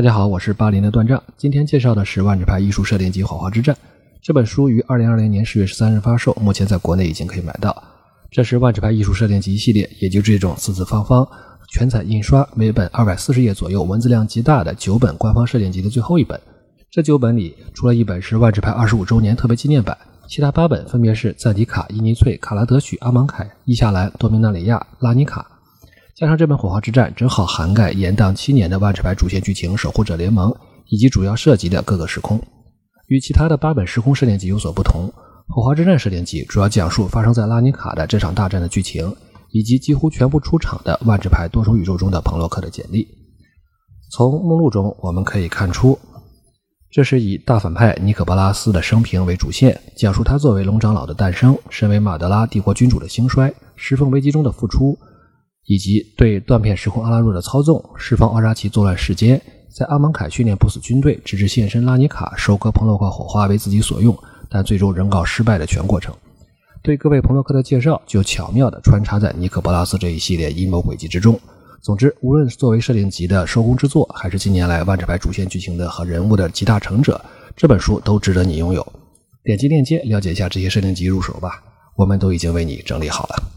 大家好，我是巴林的段丈。今天介绍的是《万智牌艺术设定集：火花之战》这本书于二零二零年十月十三日发售，目前在国内已经可以买到。这是万智牌艺术设定集系列，也就是这种四四方方全彩印刷、每本二百四十页左右、文字量极大的九本官方设定集的最后一本。这九本里，除了一本是万智牌二十五周年特别纪念版，其他八本分别是赞迪卡、伊尼翠、卡拉德许、阿芒凯、伊夏兰、多明纳里亚、拉尼卡。加上这本《火花之战》，正好涵盖延宕七年的万智牌主线剧情《守护者联盟》，以及主要涉及的各个时空。与其他的八本时空设定集有所不同，《火花之战》设定集主要讲述发生在拉尼卡的这场大战的剧情，以及几乎全部出场的万智牌多重宇宙中的彭洛克的简历。从目录中我们可以看出，这是以大反派尼可波拉斯的生平为主线，讲述他作为龙长老的诞生，身为马德拉帝国君主的兴衰，石缝危机中的复出。以及对断片时空阿拉若的操纵，释放奥扎奇作乱世间，在阿芒凯训练不死军队，直至现身拉尼卡收割彭洛克火花为自己所用，但最终仍告失败的全过程。对各位彭洛克的介绍，就巧妙地穿插在尼可波拉斯这一系列阴谋诡计之中。总之，无论是作为设定集的收工之作，还是近年来万智牌主线剧情的和人物的集大成者，这本书都值得你拥有。点击链接了解一下这些设定集入手吧，我们都已经为你整理好了。